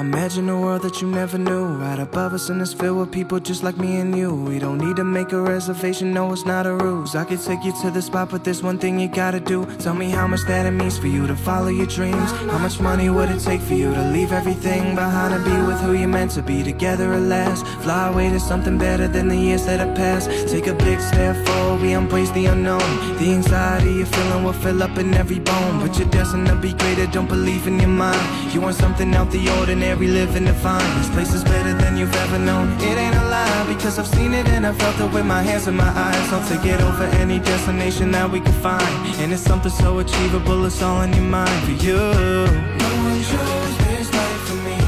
Imagine a world that you never knew. Right above us, and it's filled with people just like me and you. We don't need to make a reservation, no, it's not a ruse. I could take you to the spot, but there's one thing you gotta do. Tell me how much that it means for you to follow your dreams. How much money would it take for you to leave everything behind and be with who you're meant to be together at last? Fly away to something better than the years that have passed. Take a big step forward, we embrace the unknown. The anxiety you're feeling will fill up in every bone. But you're destined to be greater, don't believe in your mind. You want something out the ordinary, living divine. This place is better than you've ever known. It ain't a lie, because I've seen it and I felt it with my hands and my eyes. I'll take it over any destination that we can find. And it's something so achievable, it's all in your mind for you. No one chose this life for me,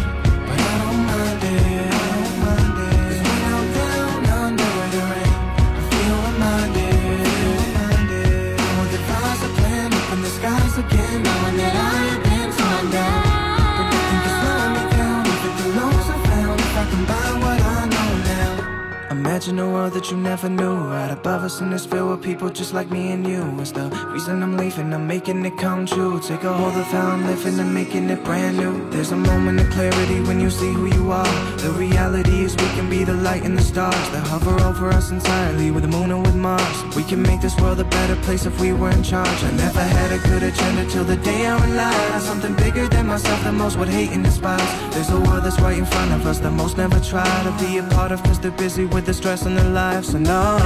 but I don't mind it. I Imagine a world that you never knew. Right above us and it's filled with people just like me and you. It's the reason I'm leaving, I'm making it come true. Take a hold of how I'm living I'm making it brand new. There's a moment of clarity when you see who you are. The reality is we can be the light and the stars That hover over us entirely. With the moon and can make this world a better place if we were in charge. I never had a good agenda till the day I realized Something bigger than myself The most would hate and despise. There's a world that's right in front of us that most never try to be a part of Cause they're busy with the stress in their lives. So no,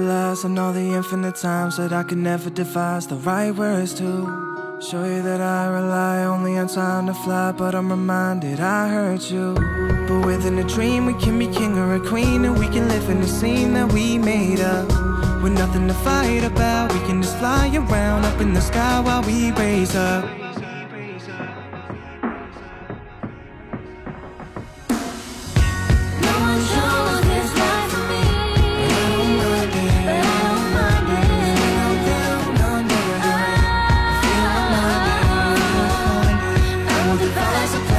Lies and all the infinite times that I could never devise the right words to show you that I rely only on time to fly, but I'm reminded I hurt you. But within a dream, we can be king or a queen, and we can live in the scene that we made up. With nothing to fight about, we can just fly around up in the sky while we raise up. The divide.